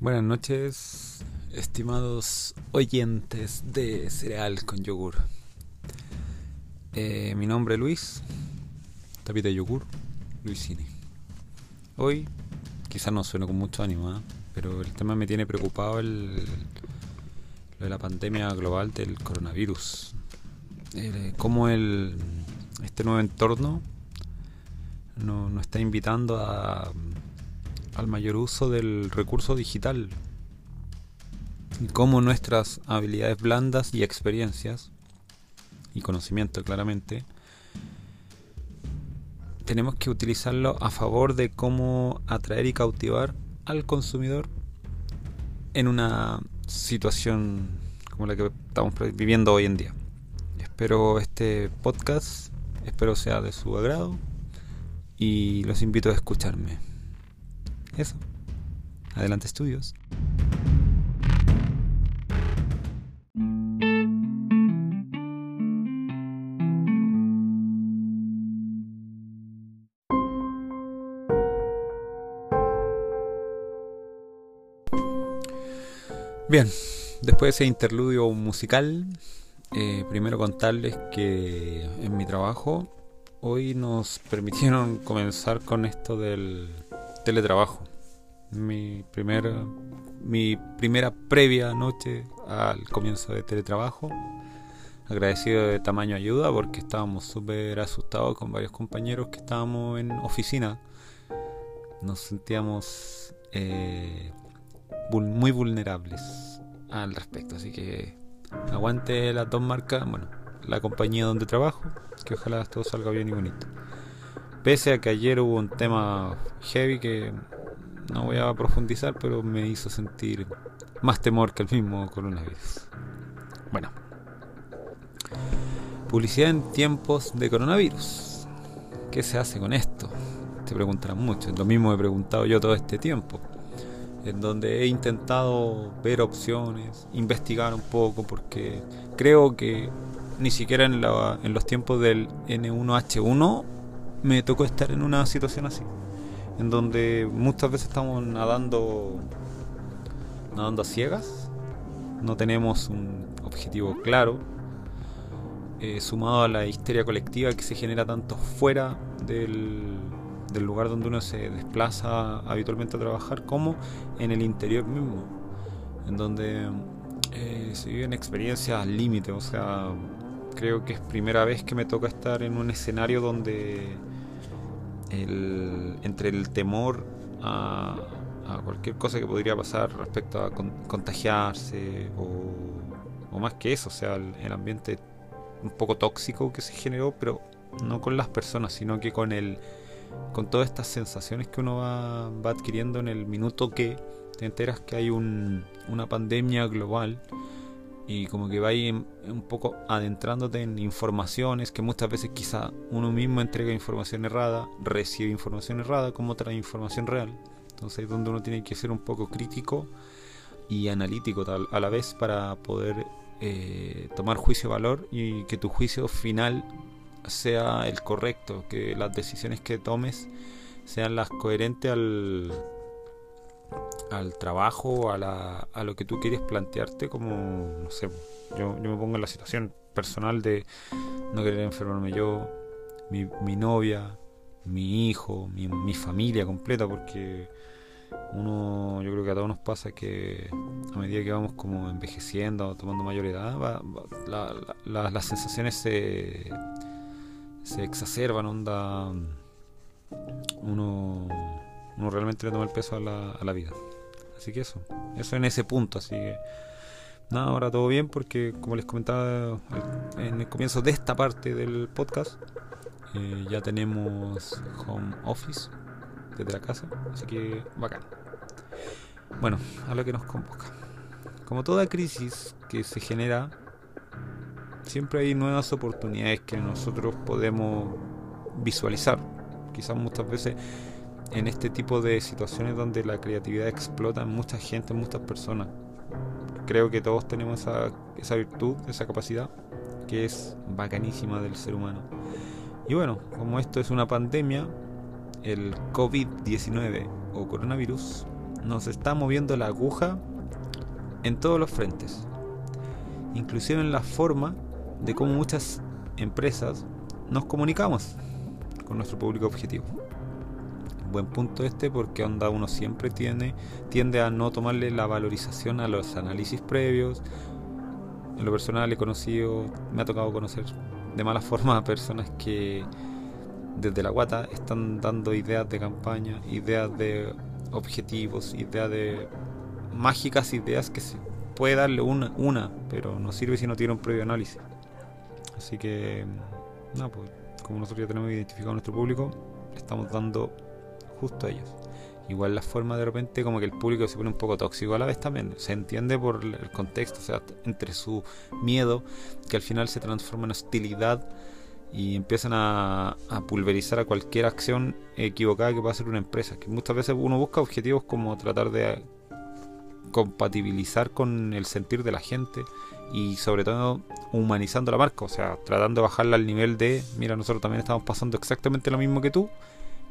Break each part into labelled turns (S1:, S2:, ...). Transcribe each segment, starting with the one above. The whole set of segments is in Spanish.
S1: Buenas noches, estimados oyentes de Cereal con Yogur. Eh, mi nombre es Luis, tapita de yogur, Luisini. Hoy, quizás no suene con mucho ánimo, ¿eh? pero el tema me tiene preocupado el, lo de la pandemia global del coronavirus. Eh, cómo el, este nuevo entorno nos está invitando a al mayor uso del recurso digital y cómo nuestras habilidades blandas y experiencias y conocimiento claramente tenemos que utilizarlo a favor de cómo atraer y cautivar al consumidor en una situación como la que estamos viviendo hoy en día. Espero este podcast, espero sea de su agrado y los invito a escucharme. Eso. Adelante estudios. Bien, después de ese interludio musical, eh, primero contarles que en mi trabajo hoy nos permitieron comenzar con esto del teletrabajo. Mi primera, mi primera previa noche al comienzo de teletrabajo. Agradecido de tamaño ayuda porque estábamos súper asustados con varios compañeros que estábamos en oficina. Nos sentíamos eh, muy vulnerables al respecto. Así que aguante las dos marcas, bueno, la compañía donde trabajo, que ojalá todo salga bien y bonito. Pese a que ayer hubo un tema heavy que no voy a profundizar, pero me hizo sentir más temor que el mismo coronavirus. Bueno. Publicidad en tiempos de coronavirus. ¿Qué se hace con esto? Te preguntarán mucho. Lo mismo he preguntado yo todo este tiempo. En donde he intentado ver opciones, investigar un poco, porque creo que ni siquiera en, en los tiempos del N1H1 me tocó estar en una situación así, en donde muchas veces estamos nadando, nadando a ciegas, no tenemos un objetivo claro, eh, sumado a la histeria colectiva que se genera tanto fuera del, lugar donde uno se desplaza habitualmente a trabajar como en el interior mismo, en donde eh, se viven experiencias límite, o sea, creo que es primera vez que me toca estar en un escenario donde el, entre el temor a, cualquier cosa que podría pasar respecto a contagiarse o, más que eso, o sea, el, ambiente un poco tóxico que se generó, pero no con las personas, sino que con el con todas estas sensaciones que uno va, va adquiriendo en el minuto que te enteras que hay un, una pandemia global y como que va ahí un poco adentrándote en informaciones que muchas veces quizá uno mismo entrega información errada, recibe información errada como otra información real. Entonces es donde uno tiene que ser un poco crítico y analítico a la vez para poder eh, tomar juicio valor y que tu juicio final sea el correcto, que las decisiones que tomes sean las coherentes al, al trabajo, a, la, a lo que tú quieres plantearte, como, no sé, yo, yo me pongo en la situación personal de no querer enfermarme yo, mi, mi novia, mi hijo, mi, mi, familia completa, porque uno, yo creo que a todos nos pasa que a medida que vamos como envejeciendo, tomando mayor edad, va, las sensaciones se, se exacerban, onda, uno uno realmente le toma el peso a la, a la vida. Así que eso, eso en ese punto. Así que nada, ahora todo bien porque como les comentaba en el comienzo de esta parte del podcast, eh, ya tenemos home office desde la casa. Así que bacán. Bueno, a lo que nos convoca. Como toda crisis que se genera, siempre hay nuevas oportunidades que nosotros podemos visualizar. Quizás muchas veces en este tipo de situaciones donde la creatividad explota en mucha gente, en muchas personas. Creo que todos tenemos esa, esa virtud, esa capacidad, que es bacanísima del ser humano. Y bueno, como esto es una pandemia, el COVID-19 o coronavirus nos está moviendo la aguja en todos los frentes. Inclusive en la forma de cómo muchas empresas nos comunicamos con nuestro público objetivo. Buen punto este porque onda uno siempre tiene, tiende a no tomarle la valorización a los análisis previos. En lo personal he conocido, me ha tocado conocer de mala forma a personas que desde la guata están dando ideas de campaña, ideas de objetivos, ideas de mágicas ideas que se puede darle una, una, pero no sirve si no tiene un previo análisis. Así que, no, pues, como nosotros ya tenemos identificado a nuestro público, estamos dando justo a ellos. Igual la forma de repente como que el público se pone un poco tóxico a la vez también. Se entiende por el contexto, o sea, entre su miedo, que al final se transforma en hostilidad y empiezan a, a, pulverizar a cualquier acción equivocada que pueda hacer una empresa. Que muchas veces uno busca objetivos como tratar de compatibilizar con el sentir de la gente y sobre todo humanizando la marca, o sea, tratando de bajarla al nivel de, mira, nosotros también estamos pasando exactamente lo mismo que tú,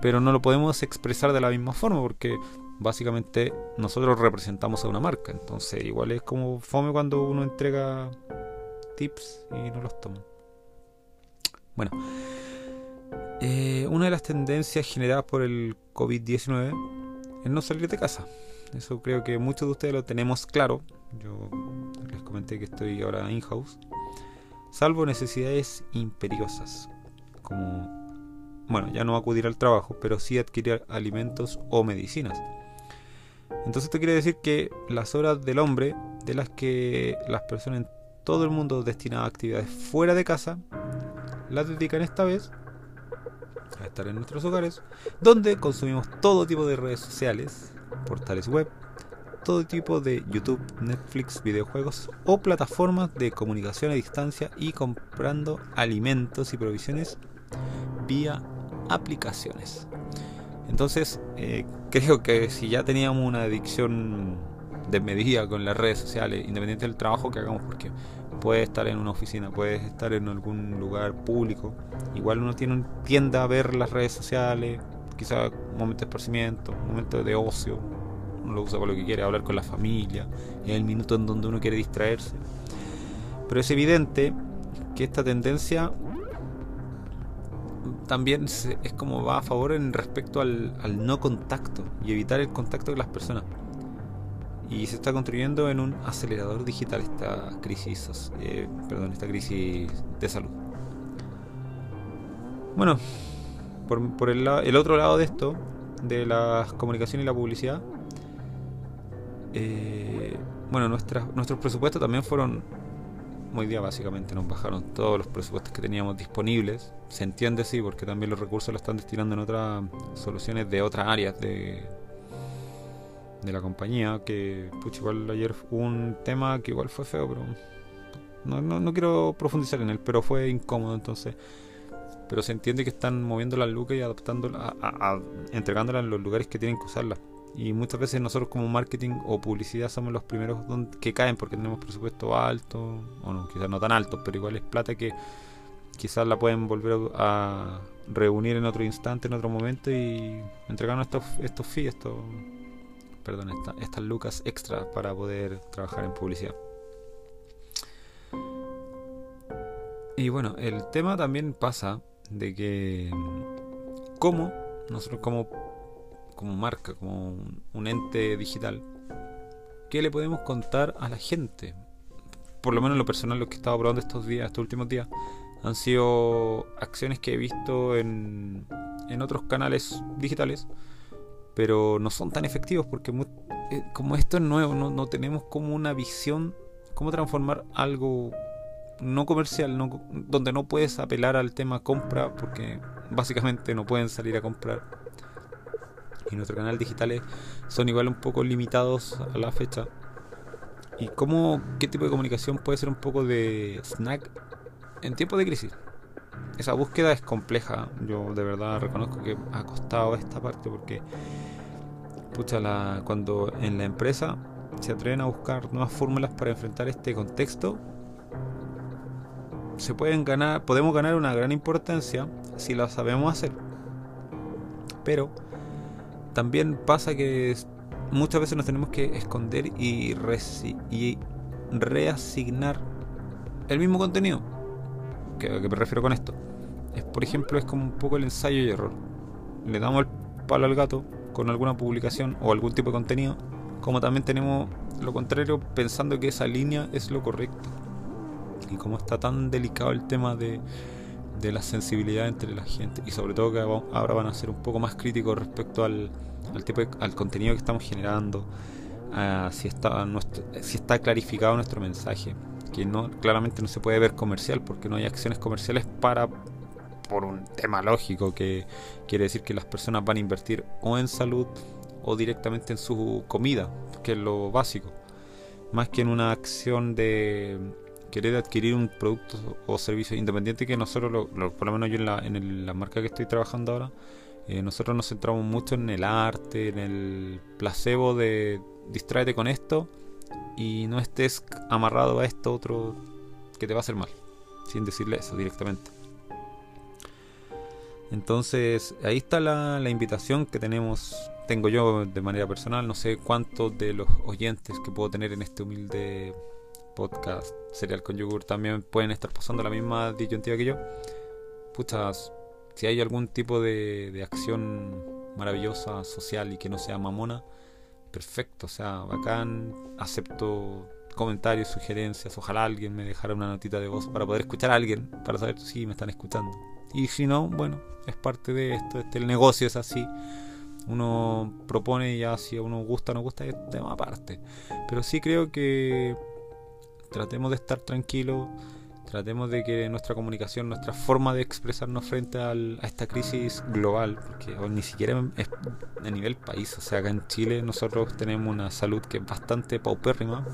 S1: pero no lo podemos expresar de la misma forma porque básicamente nosotros representamos a una marca, entonces igual es como fome cuando uno entrega tips y no los toma. Bueno, eh, una de las tendencias generadas por el COVID-19 es no salir de casa. Eso creo que muchos de ustedes lo tenemos claro. Yo les comenté que estoy ahora in-house. Salvo necesidades imperiosas, como, bueno, ya no acudir al trabajo, pero sí adquirir alimentos o medicinas. Entonces esto quiere decir que las horas del hombre, de las que las personas en todo el mundo destinadas a actividades fuera de casa, las dedican esta vez a estar en nuestros hogares, donde consumimos todo tipo de redes sociales, portales web, todo tipo de YouTube, Netflix, videojuegos o plataformas de comunicación a distancia y comprando alimentos y provisiones vía aplicaciones. Entonces, eh, creo que si ya teníamos una adicción desmedida con las redes sociales, independiente del trabajo que hagamos, porque puede estar en una oficina, puede estar en algún lugar público, igual uno tiene, tiende a ver las redes sociales, quizá un momento de esparcimiento, un momento de ocio, uno lo usa para lo que quiere, hablar con la familia, en el minuto en donde uno quiere distraerse. Pero es evidente que esta tendencia también es como va a favor en respecto al, no contacto y evitar el contacto con las personas. Y se está construyendo en un acelerador digital esta crisis, eh, perdón, esta crisis de salud. Bueno, por, el, el, otro lado de esto, de la comunicación y la publicidad, eh, bueno, nuestras, nuestros presupuestos también fueron día básicamente nos bajaron todos los presupuestos que teníamos disponibles. Se entiende sí, porque también los recursos los están destinando en otras soluciones de otras áreas de, de la compañía. Que, pucha, igual ayer un tema que igual fue feo, pero no, no, no quiero profundizar en él, pero fue incómodo entonces pero se entiende que están moviendo las lucas y adaptándolas, a, entregándolas en los lugares que tienen que usarlas. Y muchas veces nosotros como marketing o publicidad somos los primeros que caen porque tenemos presupuesto alto, o no, quizás no tan alto, pero igual es plata que quizás la pueden volver a reunir en otro instante, en otro momento y entregarnos estos, estos fees, estos, perdón, estas lucas extras para poder trabajar en publicidad. Y bueno, el tema también pasa de que cómo nosotros como, como marca, como un, ente digital, ¿qué le podemos contar a la gente? Por lo menos en lo personal, lo que he estado probando estos días, estos últimos días, han sido acciones que he visto en, en otros canales digitales, pero no son tan efectivos porque eh, como esto es nuevo, no, no tenemos como una visión, cómo transformar algo no comercial, no, donde no puedes apelar al tema compra porque básicamente no pueden salir a comprar. Y nuestros canales digitales son igual un poco limitados a la fecha. ¿Y cómo, qué tipo de comunicación puede ser un poco de snack en tiempos de crisis? Esa búsqueda es compleja. Yo de verdad reconozco que ha costado esta parte porque, pucha, la, cuando en la empresa se atreven a buscar nuevas fórmulas para enfrentar este contexto, se pueden ganar, podemos ganar una gran importancia si lo sabemos hacer. Pero también pasa que muchas veces nos tenemos que esconder y, reasignar el mismo contenido. ¿Qué, ¿A qué me refiero con esto? Es, por ejemplo, es como un poco el ensayo y error. Le damos el palo al gato con alguna publicación o algún tipo de contenido, como también tenemos lo contrario pensando que esa línea es lo correcto. Y como está tan delicado el tema de, de la sensibilidad entre la gente. Y sobre todo que ahora van a ser un poco más críticos respecto al, al, tipo al contenido que estamos generando, si, está nuestro, si está clarificado nuestro mensaje, que no claramente no se puede ver comercial porque no hay acciones comerciales para por un tema lógico que quiere decir que las personas van a invertir o en salud o directamente en su comida, que es lo básico, más que en una acción de querer adquirir un producto o servicio independiente que nosotros, por lo menos yo en la, en la marca que estoy trabajando ahora, eh, nosotros nos centramos mucho en el arte, en el placebo de distráete con esto y no estés amarrado a esto otro que te va a hacer mal, sin decirle eso directamente. Entonces, ahí está la, la, invitación que tenemos, tengo yo de manera personal, no sé cuántos de los oyentes que puedo tener en este humilde podcast Serial con Yogur también pueden estar pasando la misma disyuntiva que yo. Puchas, si hay algún tipo de, de acción maravillosa, social y que no sea mamona, perfecto, o sea, bacán, acepto comentarios, sugerencias, ojalá alguien me dejara una notita de voz para poder escuchar a alguien, para saber si me están escuchando. Y si no, bueno, es parte de esto, este, el negocio es así. Uno propone y ya si a uno gusta o no gusta es tema aparte. Pero sí creo que tratemos de estar tranquilos, tratemos de que nuestra comunicación, nuestra forma de expresarnos frente a esta crisis global, porque ni siquiera es a nivel país, o sea, acá en Chile nosotros tenemos una salud que es bastante paupérrima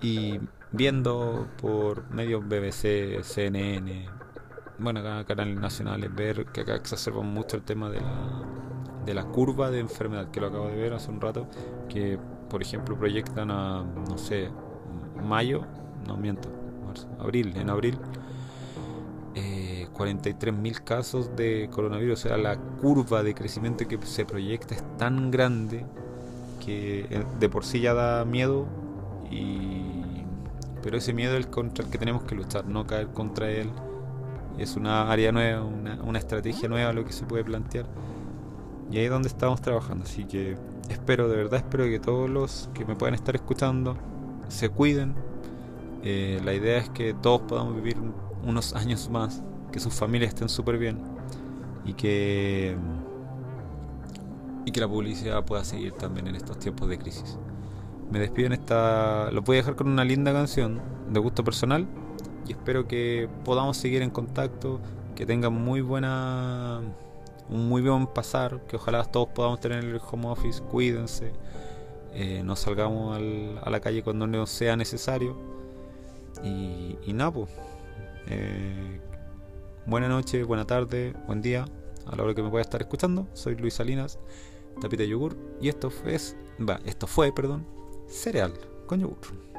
S1: y viendo por medios BBC, CNN, bueno, acá canales nacionales, ver que acá exacerban mucho el tema de la, de la curva de enfermedad, que lo acabo de ver hace un rato, que por ejemplo proyectan a, no sé, mayo, no miento, abril, en abril, eh, 43.000 casos de coronavirus. O sea, la curva de crecimiento que se proyecta es tan grande que eh, de por sí ya da miedo. Y... Pero ese miedo es contra el que tenemos que luchar, no caer contra él. Es una área nueva, una, una estrategia nueva lo que se puede plantear. Y ahí es donde estamos trabajando. Así que espero, de verdad espero que todos los que me puedan estar escuchando se cuiden. Eh, la idea es que todos podamos vivir unos años más, que sus familias estén súper bien y que, y que la publicidad pueda seguir también en estos tiempos de crisis. Me despido en esta. Lo voy a dejar con una linda canción de gusto personal y espero que podamos seguir en contacto, que tengan muy buena un muy buen pasar, que ojalá todos podamos tener el home office, cuídense, eh, no salgamos a la calle cuando no sea necesario. Y, y nada, pues. Eh, buena noche, buena tarde, buen día, a la hora que me pueda estar escuchando. Soy Luis Salinas, tapita yogur, y esto fue, esto fue, perdón, cereal con yogur.